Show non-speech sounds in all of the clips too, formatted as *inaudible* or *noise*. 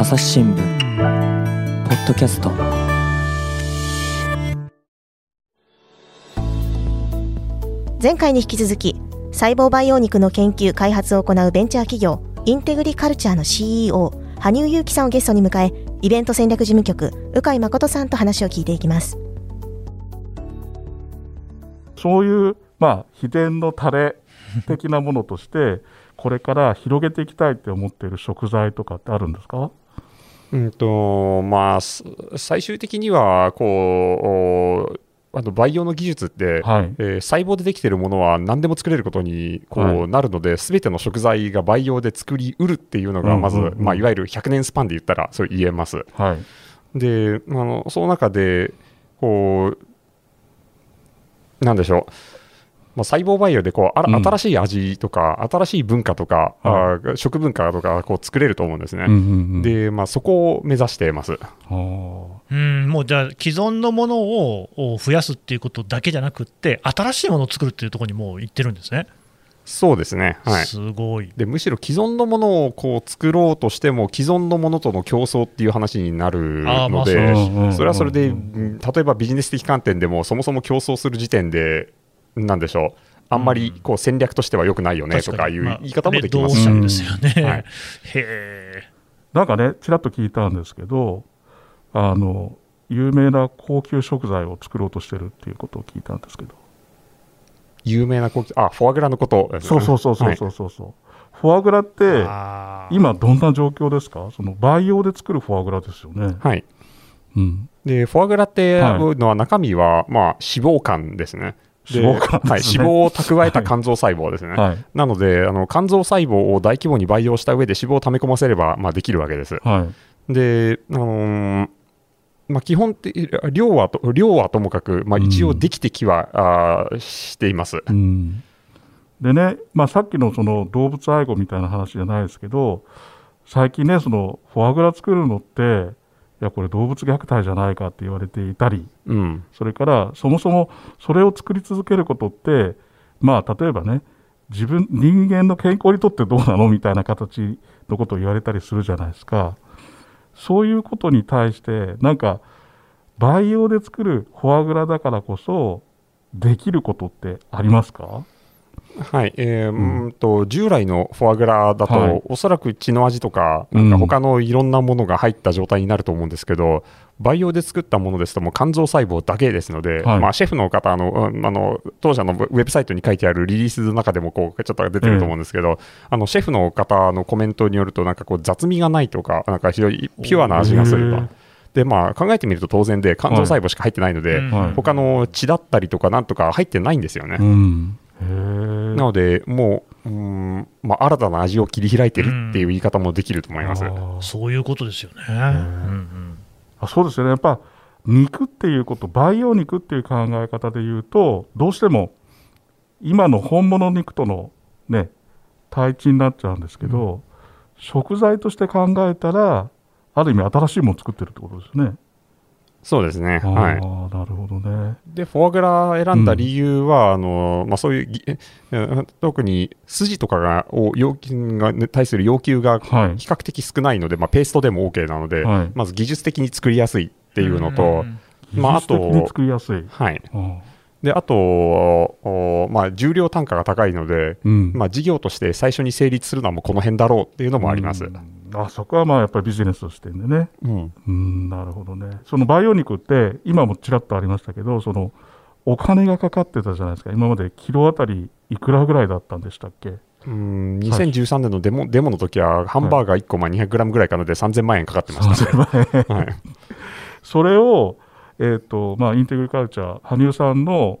朝日新聞ポッドキャスト。前回に引き続き細胞培養肉の研究開発を行うベンチャー企業インテグリカルチャーの CEO 羽生祐樹さんをゲストに迎えイベント戦略事務局鵜飼誠さんと話を聞いていきます。そういう、まあ、秘伝のタレ的なものとしてこれから広げていきたいって思っている食材とかってあるんですか？うんとまあ、す最終的にはこうあの培養の技術って、はいえー細胞でできているものは何でも作れることにこう、はいなるので、すべての食材が培養で作りうるっていうのが、まず、うんうんうんまあ、いわゆる100年スパンで言ったら、そう言えます。はいで、あのその中で、こう、なんでしょう。まあ、細胞培養でこうあらうん新しい味とか、新しい文化とか、あー食文化とかこう作れると思うんですね。うんうんうんで、まあ、そこを目指しています。うん、もうじゃあ、既存のものをを増やすっていうことだけじゃなくって、新しいものを作るっていうところにもう行ってるんですね。そうですね。はい。すごい。でむしろ既存のものをこう作ろうとしても既存のものとの競争っていう話になるので、それはそれで、ううん例えばビジネス的観点でもそもそも競争する時点でなんでしょう。あんまりこう戦略としては良くないよねとかいうまあ言い方もできます。し、レッドオーシャンですよね。はい。へえ。なんかねちらっと聞いたんですけどあの有名な高級食材を作ろうとしてるっていうことを聞いたんですけど。有名な高級あフォアグラのことね。そうそうそうそうはいそうそうそう、フォアグラって今どんな状況ですかその培養で作るフォアグラですよね、はいうん、でフォアグラってはいのは中身は、まあ、脂肪肝ですね。で脂肪肝はい、脂肪を蓄えた肝臓細胞ですね。はいなのであの肝臓細胞を大規模に培養した上で脂肪を溜め込ませれば、まあ、できるわけです。はいで、あのーまあ、基本的量はと量はともかく、まあ、一応できてきは、あーしています。うん、でね、まあ、さっきのその動物愛護みたいな話じゃないですけど最近ねそのフォアグラ作るのっていやこれ動物虐待じゃないかって言われていたりうん。それからそもそもそれを作り続けることってまあ例えばね自分人間の健康にとってどうなのみたいな形のことを言われたりするじゃないですか。そういうことに対してなんか培養で作るフォアグラだからこそできることってありますか？はいえーんうーんと従来のフォアグラだと、はい。おそらく血の味とか、うんなん。か他のいろんなものが入った状態になると思うんですけど、培養で作ったものですと、もう肝臓細胞だけですので、はい。まあ、シェフの方あの、うんあの当社のウェブサイトに書いてあるリリースの中でもこうちょっと出てると思うんですけど、あのシェフの方のコメントによると、なんかこう雑味がないとか、なんか非常にピュアな味がすると。でまあ、考えてみると当然で肝臓細胞しか入ってないので、うん。はい他の血だったりとかなんとか入ってないんですよね。うんなので、もう、うーんまあ、新たな味を切り開いてるっていう言い方もできると思います。あーそういうことですよね。うんうんあそうですよねやっぱ肉っていうこと培養肉っていう考え方で言うとどうしても今の本物肉とのね対峙になっちゃうんですけど、食材として考えたらある意味新しいものを作ってるってことですね。そうですね。ああはい。なるほどね。で、フォアグラ選んだ理由は、あのまあ、そういう特に筋とかがを要求がに対する要求がはい比較的少ないので、まあ、ペーストでも OK なので、はいまず技術的に作りやすいっていうのと、うんまあ技術的に作りやすい。はい。あで、あと、おまあ、重量単価が高いので、うんまあ、事業として最初に成立するのはもうこの辺だろうっていうのもあります。うんあそこはまあやっぱりビジネスとしてでね。うんうんなるほどね。その培養肉って今もちらっとありましたけど、そのお金がかかってたじゃないですか。今までキロあたりいくらぐらいだったんでしたっけ？うん2013年のデモデモの時は、ハンバーガー1個まあ 200g ぐらいかので3000万円かかってました、ね。3000万円。はいそれをえっ、とまあインテグリカルチャー羽生さんの、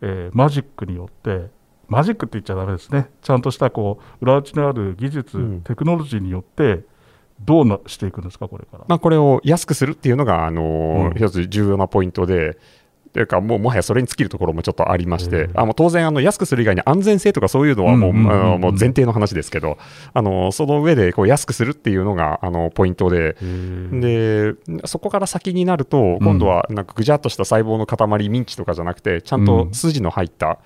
えーマジックによって。マジックって言っちゃダメですね。ちゃんとしたこう裏打ちのある技術、うん。テクノロジーによってどうなしていくんですかこれから。まあ、これを安くするっていうのが、あのーうん。一つ重要なポイントで、というか、もうもはやそれに尽きるところもちょっとありまして、うん。あもう当然あの、安くする以外に安全性とかそういうのはもう,、前提の話ですけど、あのその上でこう安くするっていうのがあのポイントで、でそこから先になると、今度はなんかぐじゃっとした細胞の塊、ミンチとかじゃなくて、ちゃんと筋の入った、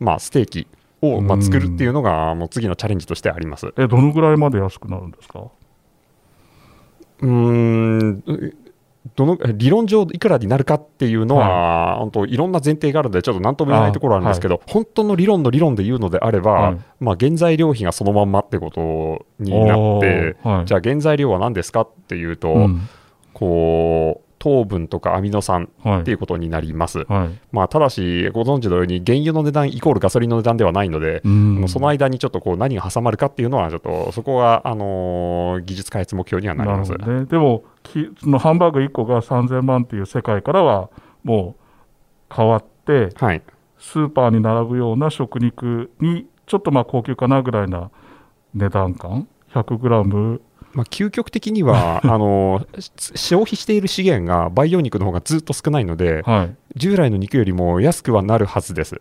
まあ、ステーキを、まあ、作るっていうのが、もう次のチャレンジとしてあります。えどのぐらいまで安くなるんですか？うーんどの理論上いくらになるかっていうのは、本当いろんな前提があるのでちょっと何とも言えないところあるんですけど、本当の理論の理論で言うのであれば、はい。まあ、原材料費がそのまんまってことになって、じゃあ原材料は何ですかっていうと、うん。こう糖分とかアミノ酸はい。っていうことになります。はい。まあ、ただし、ご存知のように、原油の値段イコールガソリンの値段ではないので、うん。その間にちょっとこう何が挟まるかっていうのは、ちょっとそこはあのー技術開発目標にはなります。なるほどね、でもきそのハンバーグ1個が3000万っていう世界からはもう変わってはい、スーパーに並ぶような食肉にちょっとまあ高級かなぐらいな値段感？100g まあ、究極的には *laughs* あの消費している資源が培養肉の方がずっと少ないので、はい従来の肉よりも安くはなるはずです。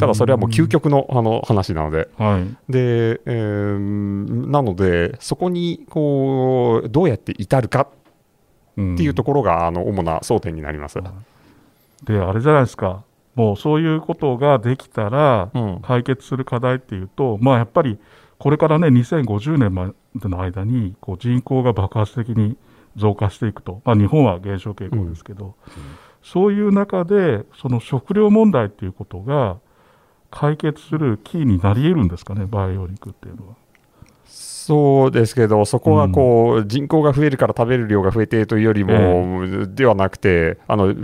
ただそれはもう究極のあの話なので。はいで、えーなので、そこにこうどうやって至るかっっていうところが、あの主な争点になります。であれじゃないですかもうそういうことができたらうん解決する課題っていうと、まあやっぱりこれからね2050年までの間にこう人口が爆発的に増加していくと、まあ、日本は減少傾向ですけど、そういう中でその食料問題っていうことが解決するキーになり得るんですかね培養肉っていうのは。そうですけど、そこがこう、人口が増えるから食べる量が増えてというよりも、ではなくて、あの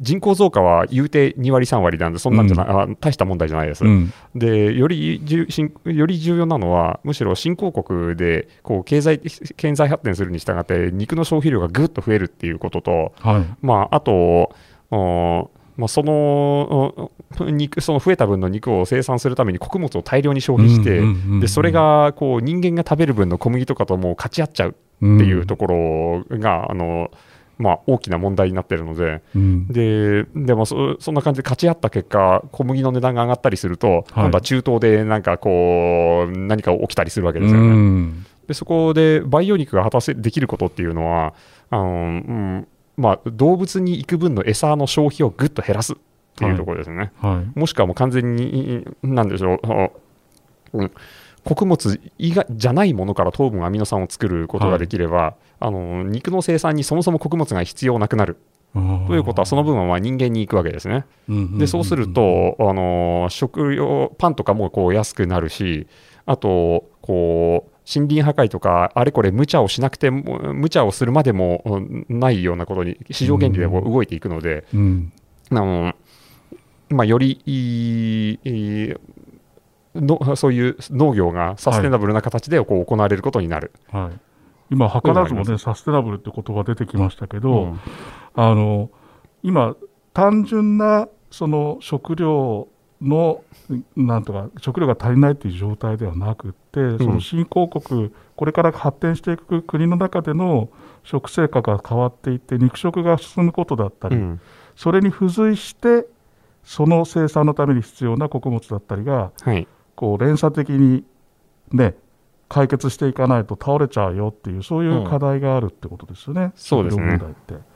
人口増加は言うて2割、3割なんで、そんなんじゃない、あ大した問題じゃないです。うん。でより重新より重要なのは、むしろ新興国でこう経済経済発展するに従って、肉の消費量がぐっと増えるっていうことと、はい。まあ、あと、おまあ、そのお肉その増えた分の肉を生産するために穀物を大量に消費して、うんうんうんうん。でそれがこう人間が食べる分の小麦とかともう勝ち合っちゃうっていうところが、あのまあ、大きな問題になってるので。うんででもそそんな感じで勝ち合った結果、小麦の値段が上がったりすると、今度は中東でなんかこう、何か起きたりするわけですよね。うんでそこで培養肉が果たせできることっていうのは、あのうんまあ、動物に行く分の餌の消費をぐっと減らすっていうところですね。はいもしくはもう完全に、なんでしょう、あうん穀物以外じゃないものから糖分、アミノ酸を作ることができれば、あの肉の生産にそもそも穀物が必要なくなる。ということは、その分はまあ人間に行くわけですね。でそうすると、あの食料、パンとかもこう安くなるし、あとこう、森林破壊とか、あれこれ無茶をしなくても、無茶をするまでもうんないようなことに、市場原理でも動いていくので、うん。あのまあ、よりいいいいのそういう農業がサステナブルな形でこう行われることになる。はい、今、図らずもね、サステナブルって言葉出てきましたけど、うん。あの今、単純なその食料の、なんとか、食料が足りないという状態ではなくって、その新興国、これから発展していく国の中での食生活が変わっていって、肉食が進むことだったり、うん。それに付随して、その生産のために必要な穀物だったりが、はい。こう連鎖的にね、解決していかないと倒れちゃうよっていう、そういう課題があるってことですよね、そうですね。食料問題って。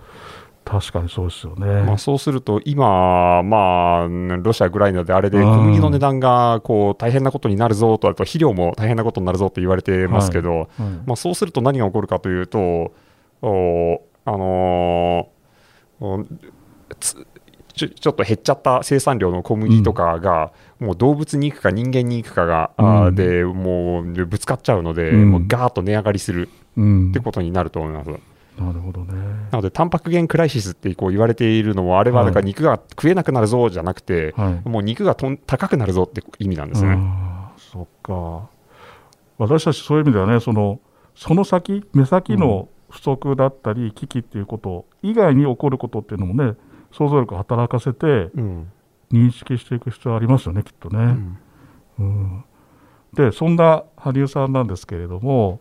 確かにそうですよね。まあ、そうすると、今、まあ、ロシア、ウクライナであれでうん。小麦の値段がこう大変なことになるぞと、あと肥料も大変なことになるぞと言われてますけど、はい。まあ、そうすると何が起こるかというと、おあのーおつちょちょっと減っちゃった生産量の小麦とかが、もう動物に行くか人間に行くかが、うんでもうぶつかっちゃうので、うんもうガーッと値上がりするうんってことになると思います。なるほどね。なので、タンパク源クライシスってこう言われているのも、あれはだから肉が食えなくなるぞじゃなくて、はい。もう肉がとん高くなるぞって意味なんですね。そっか。私たちそういう意味ではね、そのその先、目先の不足だったり、危機っていうこと以外に起こることっていうのもね、想像力を働かせてうん認識していく必要ありますよね、きっとね。うんうんでそんな羽生さんなんですけれども、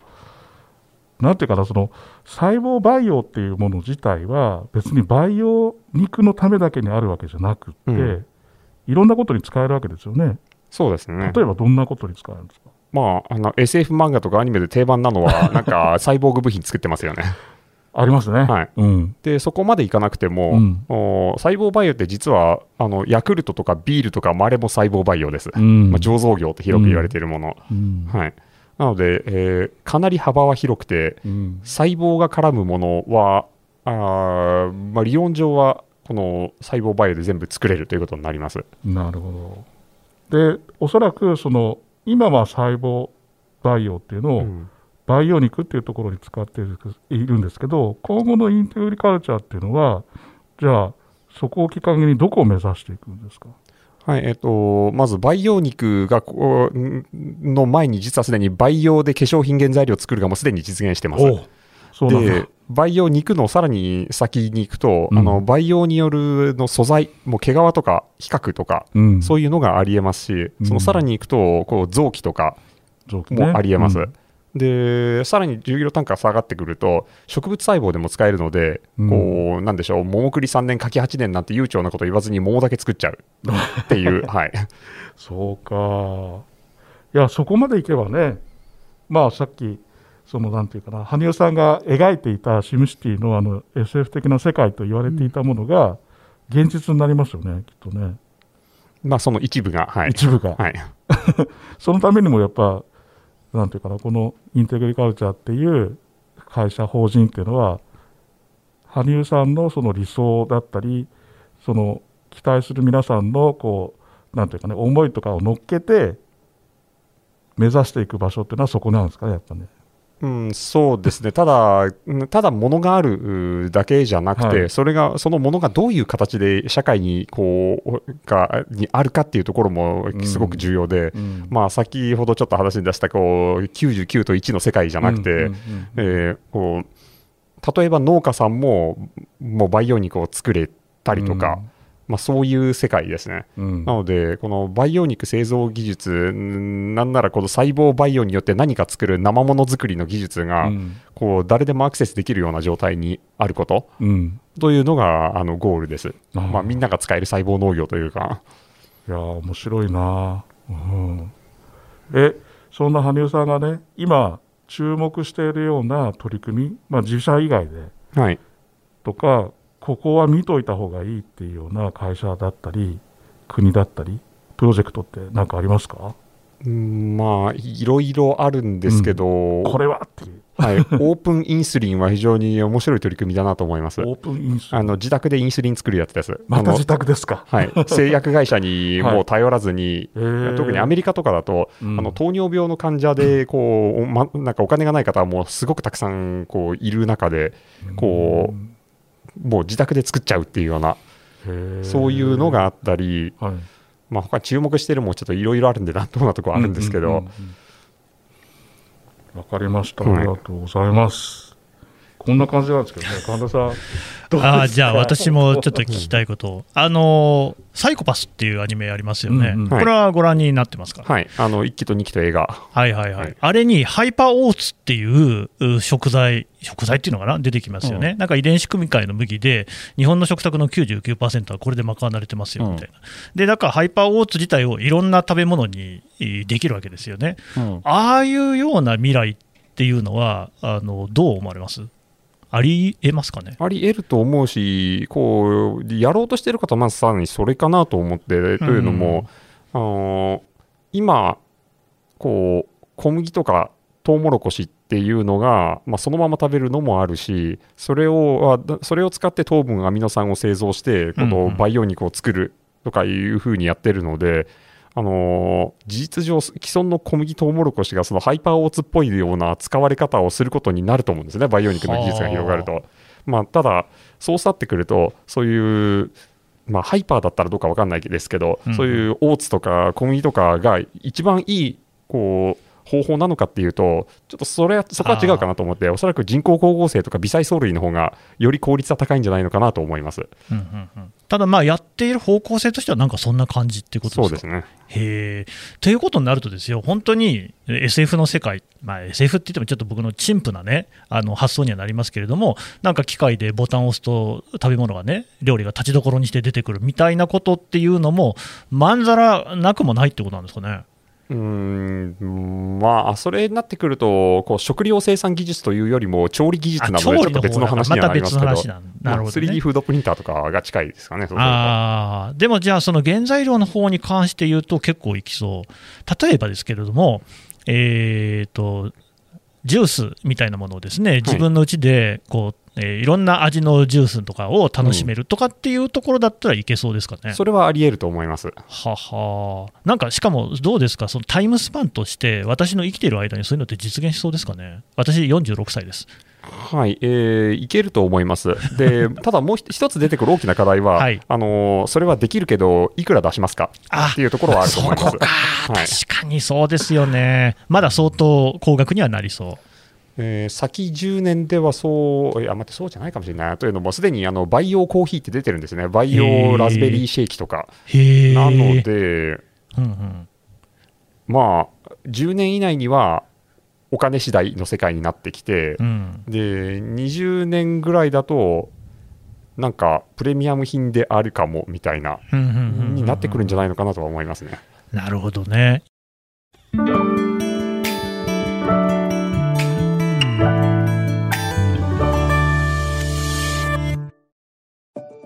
なんていうかな、その細胞培養っていうもの自体は、別に培養肉のためだけにあるわけじゃなくって、うんいろんなことに使えるわけですよね。そうですね。例えばどんなことに使えるんですか、まあ、あの SF 漫画とかアニメで定番なのは、なんかサイボーグ部品作ってますよね。ありますね。はいうんで、そこまでいかなくても、うんお細胞培養って実はあのヤクルトとかビールとか、まれも細胞培養です。うんまあ、醸造業って広く言われているもの。うんはいなので、えーかなり幅は広くて、うん細胞が絡むものは、あーまあ、理論上はこの細胞バイオで全部作れるということになります。なるほど。で、おそらくその今は細胞バイオっていうのを、うん培養肉っていうところに使っているんですけど、今後のインテグリカルチャーっていうのは、じゃあ、そこをきっかけにどこを目指していくんですか？はいえっとまず培養肉がこうんの前に実はすでに培養で化粧品原材料を作るがもうすでに実現してます。で。培養肉のさらに先に行くと、うんあの培養によるの素材もう毛皮とか皮革とか、うん、そういうのがありえますし、うんそのさらに行くとこう臓器とかもありえます。うんでさらに重量単価が下がってくると植物細胞でも使えるので、うんこうなんでしょう桃栗3年柿8年なんて悠長なこと言わずに桃だけ作っちゃう *laughs* っていうはいそうか。いや、そこまでいけばね、まあさっき、そのなんていうかな、羽生さんが描いていたシムシティのあの SF 的な世界と言われていたものが、現実になりますよね、きっとね。まあその一部がはい、一部が。はい、*laughs* そのためにもやっぱ、なんていうかな、このインテグリカルチャーっていう会社、法人っていうのは、羽生さんのその理想だったり、その期待する皆さんのこう、なんていうかね、思いとかを乗っけて、目指していく場所っていうのはそこなんですかね、やっぱね。うん、そうですね。ただうんただ物があるうだけじゃなくて、はい。それがそのものがどういう形で社会にこうがにあるかっていうところもすごく重要で、うん。まあ、先ほどちょっと話に出したこう99と1の世界じゃなくて、うんうんうんえーこう例えば農家さんももう培養肉を作れたりとか、まあ、そういう世界ですね。うん。なので、この培養肉製造技術、んなんならこの細胞培養によって何か作る生物作りの技術が、うん。こう誰でもアクセスできるような状態にあること。うん。というのがあのゴールです。まあ、みんなが使える細胞農業というか。いやー面白いな、うん、えそんな羽生さんがね今注目しているような取り組み、まあ、自社以外ではい。とかここは見といた方がいいっていうような会社だったり国だったりプロジェクトって何かありますか？うんまあ、いろいろあるんですけど、これはっていう。はい、オープンインスリンは非常に面白い取り組みだなと思います。オープンインスあの自宅でインスリン作るやつです。また自宅ですか？はい、製薬会社にもう頼らずに、へー。特にアメリカとかだと、うん。あの糖尿病の患者でこう、ま、なんかお金がない方はもうすごくたくさんこういる中で、こうもう自宅で作っちゃうっていうような、そういうのがあったり、はいまあ他注目してるもちょっといろいろあるんで、なんともなところあるんですけど、うんうんかりました。あはいりがとうございます。こんな感じなんですけどね、神田さん。あーじゃあ、私もちょっと聞きたいこと。を、あのーサイコパスっていうアニメありますよね、うんうん。これはご覧になってますか、はい、あの1期と2期と映画、はいはいはい、はい。あれにハイパーオーツっていうう食材、食材っていうのかな、出てきますよね、なんか遺伝子組み換えの麦で、日本の食卓の99%はこれで賄われてますよみたいな、でだからハイパーオーツ自体をいろんな食べ物にえーできるわけですよね、ああいうような未来っていうのは、あのどう思われます？ありえますかね？あり得ると思うし、こうやろうとしてる方はまずさらにそれかなと思って、というのも、あの今こう、小麦とかトウモロコシっていうのが、まあ、そのまま食べるのもあるし、それをあそれを使って糖分、アミノ酸を製造して、こうんうんの培養肉を作るとかいうふうにやってるので、あの事実上、既存の小麦、トウモロコシがそのハイパーオーツっぽいような使われ方をすることになると思うんですね、培養肉の技術が広がると。まあ、ただ、そうなってくると、そういう、まあ、ハイパーだったらどうか分かんないですけど、うんそういうオーツとか小麦とかが一番いいこう方法なのかっていうと、ちょっとそれはそこは違うかなと思って、おそらく人工光合成とか微細藻類の方がより効率は高いんじゃないのかなと思います。うんうんうんただ、まあやっている方向性としては、なんかそんな感じっていうことですか？そうですね。へえ。ということになるとですよ、本当にえ SF の世界、まあ、SF って言ってもちょっと僕の陳腐なね、あの発想にはなりますけれども、なんか機械でボタンを押すと食べ物がね、料理が立ちどころにして出てくるみたいなことっていうのも、まんざらなくもないってことなんですかね？うーんまあ、それになってくると、こう食料生産技術というよりも調理技術なので、ちょっと別の話にはなりますけど、また別の話なるほどね。まあ 3D フードプリンターとかが近いですかね、あー。でもじゃあ、その原材料の方に関して言うと結構いきそう、例えばですけれども、えーと、ジュースみたいなものをですね自分のうちでこう、えー、いろんな味のジュースとかを楽しめるとかっていうところだったらいけそうですかね。それはあり得ると思います。ははなんかしかもどうですか、そのタイムスパンとして私の生きている間にそういうのって実現しそうですかね？私46歳です。はい、えー、いけると思います。*laughs* で、ただもう一つ出てくる大きな課題は、はい、あのー、それはできるけど、いくら出しますか？っていうところはあると思います。はい、確かにそうですよね。まだ相当高額にはなりそう。えー、先10年ではそう、いや、待って、そうじゃないかもしれない。というのも、すでにあの培養コーヒーって出てるんですね。培養ラズベリーシェイキとか。なので、うんうん、まあ、10年以内には、お金次第の世界になってきて、うん、で20年ぐらいだとなんかプレミアム品であるかもみたいなになってくるんじゃないのかなとは思いますね。なるほどね。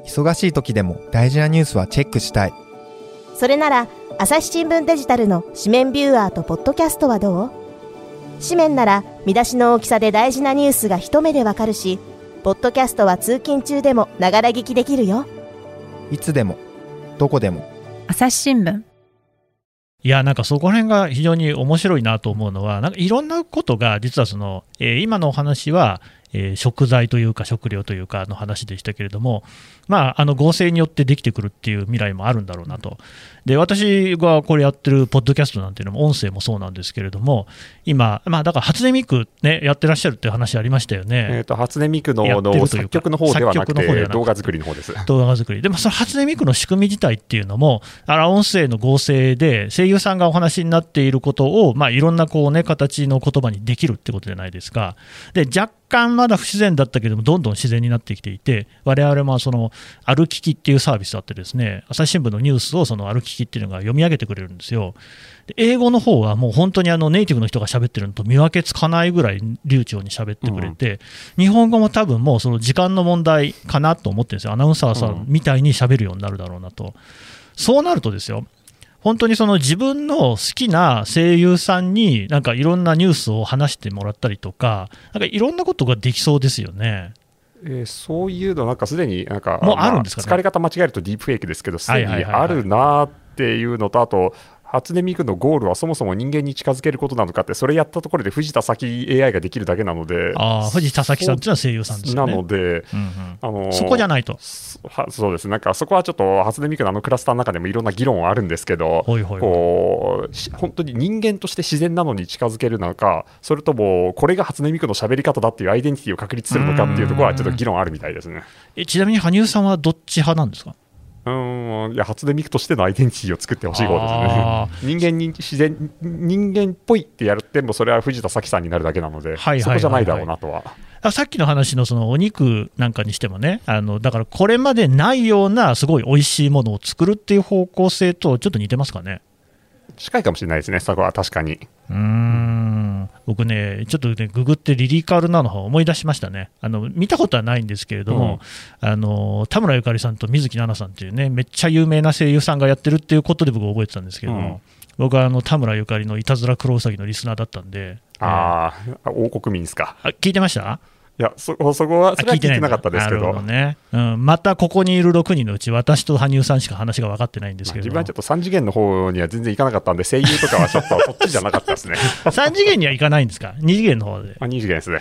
忙しい時でも大事なニュースはチェックしたい。それなら朝日新聞デジタルの紙面ビューアーとポッドキャストはどう？紙面なら見出しの大きさで大事なニュースが一目でわかるし、ポッドキャストは通勤中でもながら聞きできるよ。いつでも、どこでも。朝日新聞。いや、なんかそこら辺が非常に面白いなと思うのは、なんかいろんなことが、実はその、えー、今のお話は、えー、食材というか食料というかの話でしたけれども、まあ、あの合成によってできてくるっていう未来もあるんだろうなと。で、私がこれやってるポッドキャストなんていうのも音声もそうなんですけれども、今、まあ、だから初音ミクね、やってらっしゃるっていう話ありましたよね。えっ、ー、と、初音ミクのの作曲の方ではなくて、動画作りの方です。動画作り。でも、その初音ミクの仕組み自体っていうのも、あら、音声の合成で声優さんがお話になっていることを、まあ、いろんなこうね、形の言葉にできるってことじゃないですか。で、若干まだ不自然だったけども、どんどん自然になってきていて、我々もその、歩ききっていうサービスあってですね、朝日新聞のニュースをその歩ききっていうのが読み上げてくれるんですよ。で英語の方はもう本当にあのネイティブの人が喋ってるのと見分けつかないぐらい流暢に喋ってくれて、うん、日本語も多分もうその時間の問題かなと思ってるんですよ。アナウンサーさんみたいに喋るようになるだろうなと。そうなるとですよ、本当にその自分の好きな声優さんになんかいろんなニュースを話してもらったりとか、なんかいろんなことができそうですよね。えー、そういうの、なんかすでになんか、もう、疲れ方間違えるとディープフェイクですけど、すでにあるなっていうのと、あと、初音ミクのゴールはそもそも人間に近づけることなのかって、それやったところで藤田咲 AI ができるだけなので、あ藤田咲さんっていうのは声優さんですね。なので、うんうん、あのそこじゃないと。そうです。なんかそこはちょっと初音ミクのあのクラスターの中でもいろんな議論はあるんですけど、ほいほい。こう本当に人間として自然なのに近づけるのか、それともこれが初音ミクの喋り方だっていうアイデンティティを確立するのかっていうところは、ちょっと議論あるみたいですね。えちなみに羽生さんはどっち派なんですか？うんいや初音ミクとしてのアイデンティティを作ってほしい方ですね。人間に自然人間っぽいってやるってもそれは藤田咲さんになるだけなので、そこじゃないだろうなとは。さっきの話のそのお肉なんかにしてもねあのだからこれまでないようなすごい美味しいものを作るっていう方向性とちょっと似てますかね？近いかもしれないですね、そこは確かに。うん僕ね、ちょっとね、ググってリリカルなの思い出しましたね。あの見たことはないんですけれども、うん、あの田村ゆかりさんと水木奈々さんっていうね、めっちゃ有名な声優さんがやってるっていうことで僕覚えてたんですけども、うん、僕はあの田村ゆかりのいたずらクロウサギのリスナーだったんで。ああ、王国民ですか。あ聞いてました？いやそ、そこは、それは聞いてなかったですけど。どね。うん、またここにいる6人のうち、私と羽生さんしか話が分かってないんですけど、自分はちょっと3次元の方には全然行かなかったんで、声優とかはちょっとそっちじゃなかったですね。*laughs* 3次元には行かないんですか、2次元の方で。あ2次元ですね。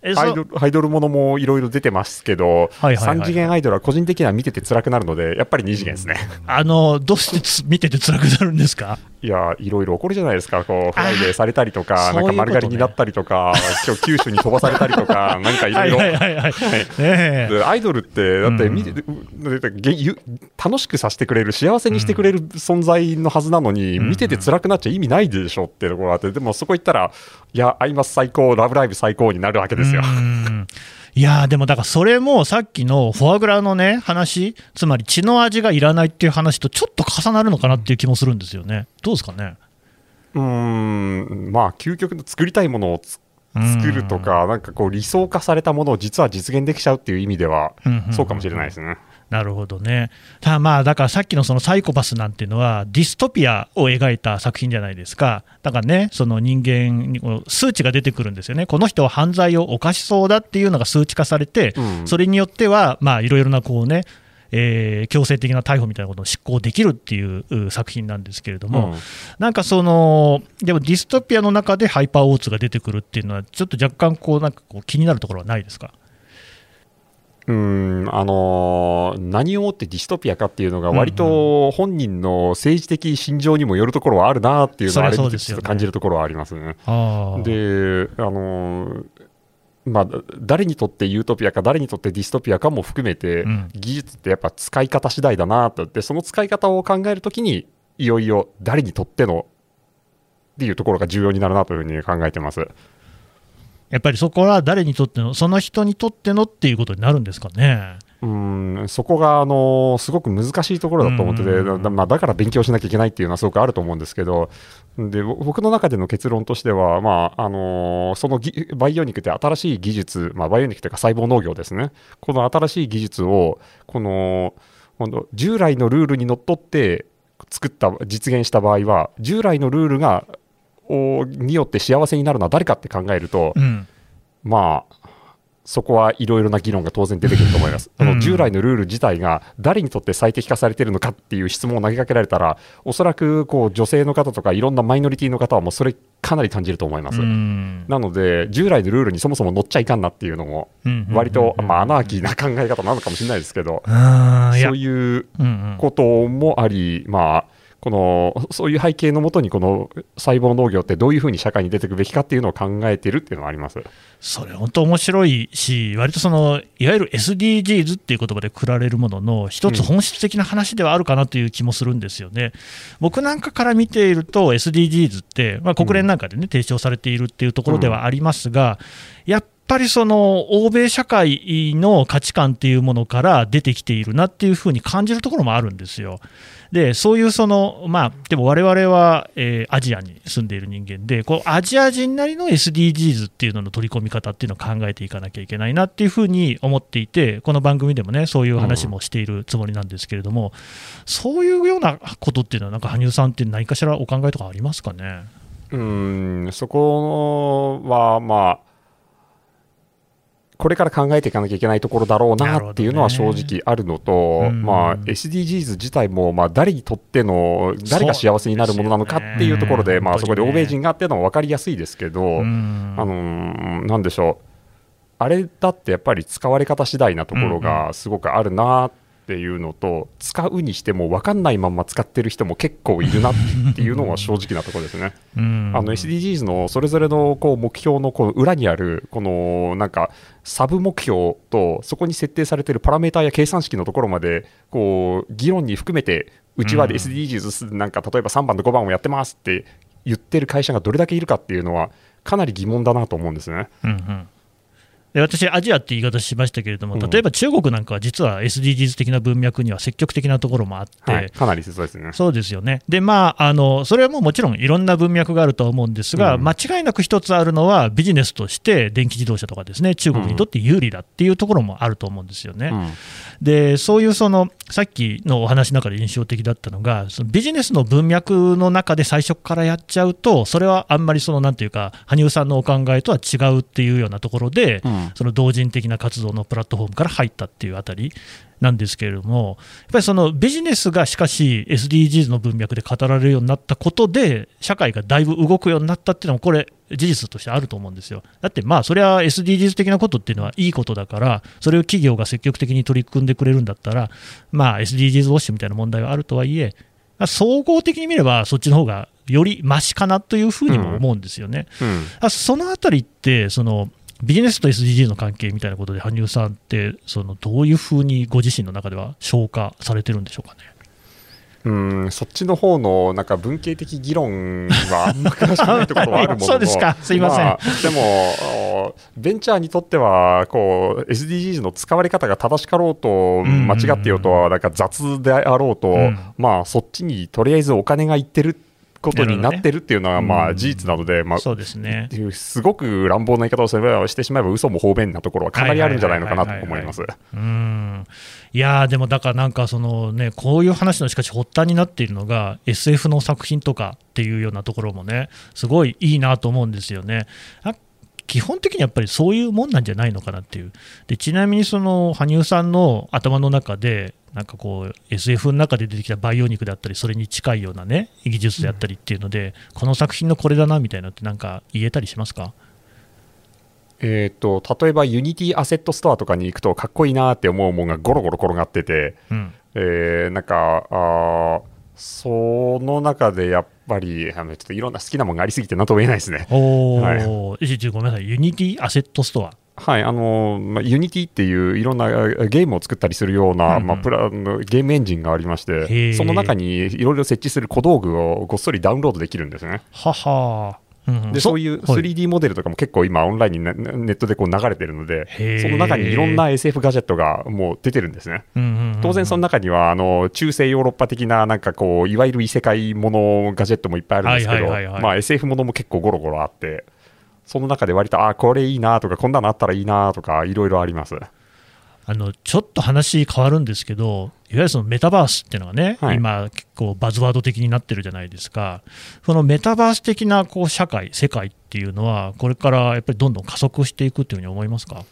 えアイドルアイドルものもいろいろ出てますけど、はいはいはい、3次元アイドルは個人的には見てて辛くなるので、やっぱり2次元ですね。あのどうして見てて辛くなるんですか？*laughs* いや、いろいろ起こるじゃないですか、こうフライデーされたりとか、なんか丸刈りになったりとか、急遽九州に飛ばされたりとか、なんかいろいろ。アイドルって、だって見て、うん、楽しくさせてくれる、幸せにしてくれる存在のはずなのに、うん、見てて辛くなっちゃ意味ないでしょってところがあって、でもそこ行ったら、いや、アイマス最高、ラブライブ最高になるわけですよ。いやでもだからそれもさっきのフォアグラのね話、つまり血の味がいらないっていう話とちょっと重なるのかなっていう気もするんですよね。どうですかね？うん。まあ究極の作りたいものを作るとか、なんかこう理想化されたものを実は実現できちゃうっていう意味では、そうかもしれないですね。なるほどね。ただまあ、だからさっきのそのサイコパスなんていうのは、ディストピアを描いた作品じゃないですか。だからね、その人間に数値が出てくるんですよね。この人は犯罪を犯しそうだっていうのが数値化されて、うんそれによっては、まあ、いろいろなこうね、えー強制的な逮捕みたいなことを執行できるっていうう作品なんですけれども、うんなんかその、でもディストピアの中でハイパーオーツが出てくるっていうのは、ちょっと若干こう、なんかこう気になるところはないですか？うーんあのー何をもってディストピアかっていうのが、割と本人の政治的心情にもよるところはあるなっていうのは、あれちょっと感じるところはありますね。で、あのーまあ、誰にとってユートピアか、誰にとってディストピアかも含めて、うん技術ってやっぱ使い方次第だなとで、その使い方を考えるときに、いよいよ誰にとってのっていうところが重要になるなというふうに考えてます。やっぱりそこは誰にとっての、その人にとってのっていうことになるんですかね。うーんそこが、あのすごく難しいところだと思ってて、うんだまあ、だから勉強しなきゃいけないっていうのはすごくあると思うんですけど、でぼ僕の中での結論としては、まああのそのぎバイオニックって新しい技術、まあ、バイオニックというか細胞農業ですね、この新しい技術を、この従来のルールにのっとって作った、実現した場合は、従来のルールがおによって幸せになるのは誰かって考えると、うん。まあ、そこはいろいろな議論が当然出てくると思います。あうん。の従来のルール自体が誰にとって最適化されているのかっていう質問を投げかけられたら、おそらくこう女性の方とかいろんなマイノリティの方はもうそれかなり感じると思います。うん。なので、従来のルールにそもそも乗っちゃいかんなっていうのも、うん割と、うんまあ、アナーキーな考え方なのかもしれないですけど、そういうこともあり、まあ、このそういう背景のもとに、この細胞農業ってどういうふうに社会に出ていくべきかっていうのを考えてるっていうのはあります。それ本当面白いし、割とそのいわゆる SDGs っていう言葉でくられるものの、一つ本質的な話ではあるかなという気もするんですよね。僕なんかから見ていると、SDGs って、まあ、国連なんかでね、提唱されているっていうところではありますが、やっぱぱりその欧米社会の価値観っていうものから出てきているなっていうふうに感じるところもあるんですよ。でそういうその、まあ、でも我々は、えーアジアに住んでいる人間で、こうアジア人なりの SDGs っていうのの取り込み方っていうのを考えていかなきゃいけないなっていうふうに思っていて、この番組でもね、そういう話もしているつもりなんですけれども、そういうようなことっていうのは、なんか羽生さんって何かしらお考えとかありますかね？うんそこは、まあ、これから考えていかなきゃいけないところだろうなっていうのは正直あるのと、うん。まあ、SDGs 自体も、まあ、誰にとっての、誰が幸せになるものなのかっていうところで、ねまあ、そこで欧米人がっていうのは分かりやすいですけど、うん。あのーなんでしょう、あれだってやっぱり使われ方次第なところがすごくあるなっていうのと、使うにしても分かんないまんま使ってる人も結構いるなっていうのは正直なところですね。うんあの SDGs のそれぞれのこう目標のこの裏にあるこのなんかサブ目標とそこに設定されているパラメータや計算式のところまでこう議論に含めてうちはうん SDGs なんか例えば3番と5番をやってますって言ってる会社がどれだけいるかっていうのはかなり疑問だなと思うんですね。うんうんで私、アジアって言い方しましたけれども、うん例えば中国なんかは実は SDGs 的な文脈には積極的なところもあって、はい、かなりそうですね。そうですよね。で、まあ、あの、それはもうもちろんいろんな文脈があるとは思うんですが、うん間違いなく一つあるのは、ビジネスとして電気自動車とかですね、中国にとって有利だっていうところもあると思うんですよね。うんで、そういうその、さっきのお話の中で印象的だったのが、そのビジネスの文脈の中で最初からやっちゃうと、それはあんまりその、なんていうか、羽生さんのお考えとは違うっていうようなところで、うんその同人的な活動のプラットフォームから入ったっていうあたりなんですけれども、やっぱりそのビジネスがしかし SDGs の文脈で語られるようになったことで、社会がだいぶ動くようになったっていうのも、これ、事実としてあると思うんですよ。だって、まあ、それは SDGs 的なことっていうのはいいことだから、それを企業が積極的に取り組んでくれるんだったら、まあ、SDGs ウォッシュみたいな問題はあるとはいえ、まあ総合的に見れば、そっちの方がよりマシかなというふうにも思うんですよね。うんあそのあたりってそのビジネスと SDGs の関係みたいなことで羽生さんってそのどういうふうにご自身の中では消化されてるんでしょうかね？うん、そっちの方のなんか文系的議論はあんま詳しくないところはあるものの。*laughs* そうですか。すいません。あでも、おベンチャーにとってはこう SDGs の使われ方が正しかろうと、ん間違ってようと、なんか雑であろうと、うん。まあ、そっちにとりあえずお金がいってることになってるっていうのは、まあ、うん事実なので、まあ、そうですね。すごく乱暴な言い方をしてしまえば、嘘も方便なところはかなりあるんじゃないのかなと思います。うんいやーでもだからなんかそのねこういう話のしかし発端になっているのが SF の作品とかっていうようなところもねすごいいいなと思うんですよね。あ基本的にやっぱりそういうもんなんじゃないのかなっていう。でちなみにその羽生さんの頭の中でなんかこう SF の中で出てきた培養肉であったりそれに近いようなね技術であったりっていうので、この作品のこれだなみたいなのってなんか言えたりしますか？えー、と例えば Unity Asset Store とかに行くとかっこいいなって思うものがゴロゴロ転がってて、うん。えーなんかあーその中でやっぱりあのちょっといろんな好きなものがありすぎて何とも言えないですね。おはい。ごめんなさい。 Unity Asset Storeはい、あのまあ、 Unity っていういろんなえゲームを作ったりするような、うんうん。まあ、プラのゲームエンジンがありまして、その中にいろいろ設置する小道具をごっそりダウンロードできるんですね。ははでそういうはい。3D モデルとかも結構今、オンラインにねネットでこう流れてるのでその中にいろんな SF ガジェットがもう出てるんですね。当然、その中にはあの中世ヨーロッパ的な、なんかこう、いわゆる異世界ものガジェットもいっぱいあるんですけど、SF ものも結構ゴロゴロあって、その中で割と、あこれいいなとか、こんなのあったらいいなとか、いろいろあります。あのちょっと話変わるんですけど、いわゆるそのメタバースっていうのがね、はい。今、結構バズワード的になってるじゃないですか、そのメタバース的なこう社会、世界っていうのは、これからやっぱりどんどん加速していくっていうふうに思いますか？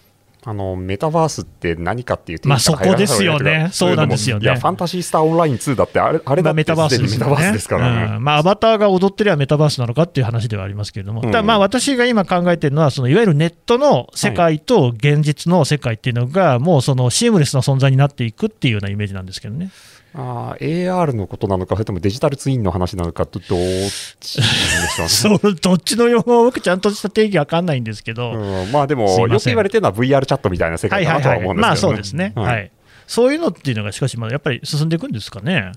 あのメタバースって何かっていうまあそこですよね。そうなんですよね。いや、ファンタジースターオンライン2だって、あれあれだってまあメタバースすでにメタバースですからね。うん。まあ、アバターが踊ってりゃメタバースなのかっていう話ではありますけれども、うん。ただまあ私が今考えてるのは、そのいわゆるネットの世界と現実の世界っていうのが、もうそのシームレスな存在になっていくっていうようなイメージなんですけどね。あー AR のことなのか、それともデジタルツインの話なのかと、どっちでしょうね。*laughs* そうどっちの用語僕ちゃんとした定義わかんないんですけど、うん、まあでも、よく言われてるのは VR チャットみたいな世界かなとは思うんですけど、ね。まあそうですね、ははい。いそういうのっていうのが、しかし、まあやっぱり進んでいくんですかね。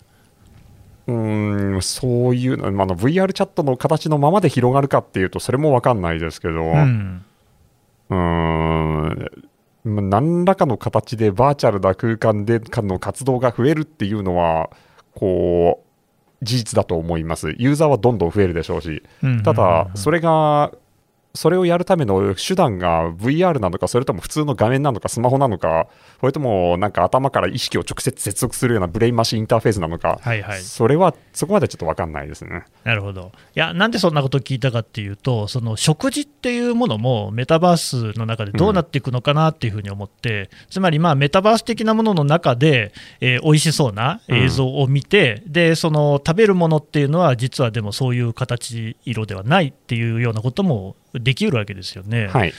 うーん、そういうの、まあ、あの VR チャットの形のままで広がるかっていうと、それも分かんないですけど、ううんーん、まあ何らかの形でバーチャルな空間でかの活動が増えるっていうのは、こう、事実だと思います。ユーザーはどんどん増えるでしょうし、うんただ、それが、それをやるための手段が VR なのか、それとも普通の画面なのか、スマホなのか、それともなんか頭から意識を直接接続するようなブレインマシンインターフェースなのか、はいはいそれはそこまでちょっと分かんないですね。なるほど。いや、なんでそんなことを聞いたかっていうと、その食事っていうものもメタバースの中でどうなっていくのかなっていうふうに思って、つまりまあメタバース的なものの中で、えー美味しそうな映像を見て、で、その食べるものっていうのは、実はでもそういう形、色ではないっていうようなこともできるわけですよね。はい、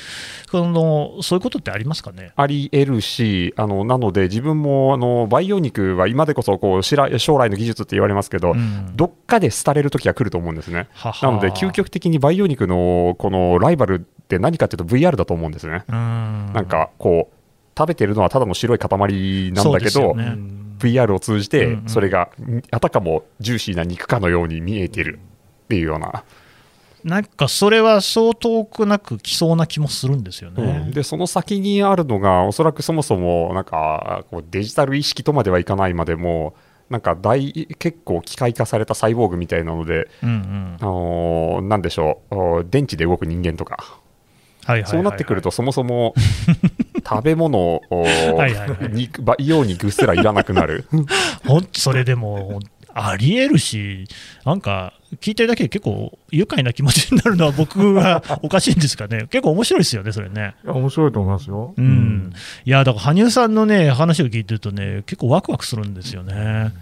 そのそういうことってありますかね？ありえるし、あのなので自分もあの培養肉は今でこそこうしら将来の技術って言われますけど、うんどっかで廃れる時が来ると思うんですね。ははなので、究極的に培養肉のこのライバルって何かっていうと VR だと思うんですね。うんなんかこう食べてるのはただの白い塊なんだけど、よね VR を通じてそれがあたかもジューシーな肉かのように見えてるっていうような、なんかそれはそう遠くなく来そうな気もするんですよね。うん。でその先にあるのがおそらくそもそもなんかこうデジタル意識とまではいかないまでもなんか大結構機械化されたサイボーグみたいなので、うんうん。あのーなんでしょうお電池で動く人間とか。はいはいはいはい。そうなってくるとそもそも *laughs* 食べ物をはいはいはい。肉培養肉すらいらなくなる。*laughs* ほんとそれでもありえるし、なんか聞いてるだけで結構愉快な気持ちになるのは *laughs* 僕はおかしいんですかね、結構面白いですよね、それね。いや面白いと思いますよ。うん、いやだから羽生さんのね話を聞いてるとね結構ワクワクするんですよね。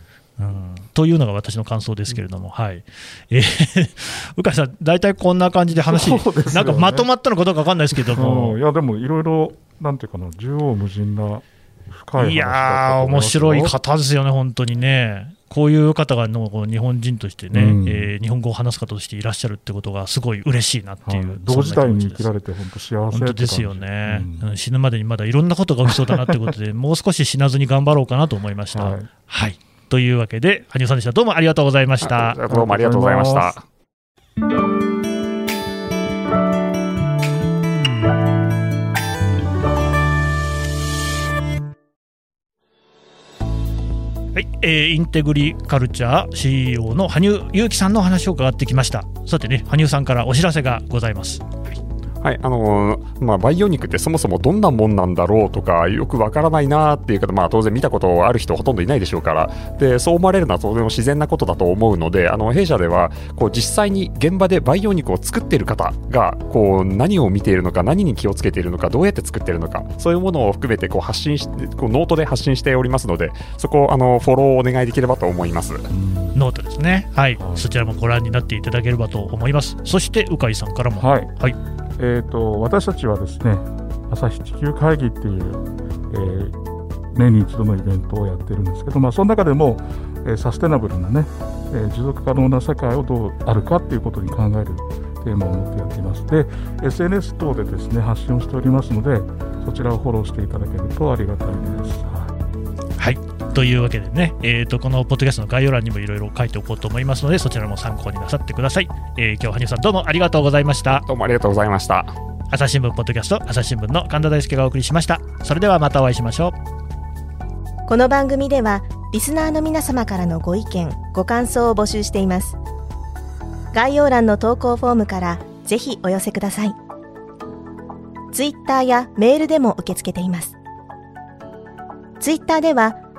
うん、というのが私の感想ですけれども、はい。えー、*laughs* 鵜飼さん、大体こんな感じで話、ね。なんかまとまったのかどうか分かんないですけども、うん。いやでもいろいろなんていうかな縦横無尽な深い話いやー、面白い方ですよね、本当にね。こういう方がの日本人としてね、うんえー日本語を話す方としていらっしゃるってことがすごい嬉しいなっていう、はい同時代に生きられれて本当幸せ本当ですよね、うんうん死ぬまでにまだいろんなことが起きそうだなってことで、*laughs* もう少し死なずに頑張ろうかなと思いました。ははいい、というわけで、羽生さんでした。どうもありがとうございました。どうもありがとうございました。はい、えーインテグリカルチャー CEO の羽生祐樹さんのお話を伺ってきました。さてね羽生さんからお知らせがございます。はいあのーまあ、培養肉ってそもそもどんなもんなんだろうとかよくわからないなっていう方、まあ、当然見たことある人ほとんどいないでしょうから。でそう思われるのはとても自然なことだと思うのであの弊社ではこう実際に現場で培養肉を作っている方がこう何を見ているのか何に気をつけているのかどうやって作っているのかそういうものを含めてこう発信しこうノートで発信しておりますのでそこをあのフォローをお願いできればと思います。ノートですね。はい、はい。そちらもご覧になっていただければと思います。そして鵜飼さんからも。はい、はいえー、と私たちはですね朝日地球会議っていう、えー年に一度のイベントをやってるんですけど、まあ、その中でも、えーサステナブルなね、えー持続可能な世界をどうあるかっていうことに考えるテーマを持ってやっています。で SNS 等でですね発信をしておりますのでそちらをフォローしていただけるとありがたいです、はい。はい。というわけでね、えー、とこのポッドキャストの概要欄にもいろいろ書いておこうと思いますのでそちらも参考になさってください、えー今日は羽生さんどうもありがとうございました。どうもありがとうございました。朝日新聞ポッドキャスト朝日新聞の神田大輔がお送りしました。それではまたお会いしましょう。この番組ではリスナーの皆様からのご意見ご感想を募集しています。概要欄の投稿フォームからぜひお寄せください。ツイッターやメールでも受け付けています。ツイッターでは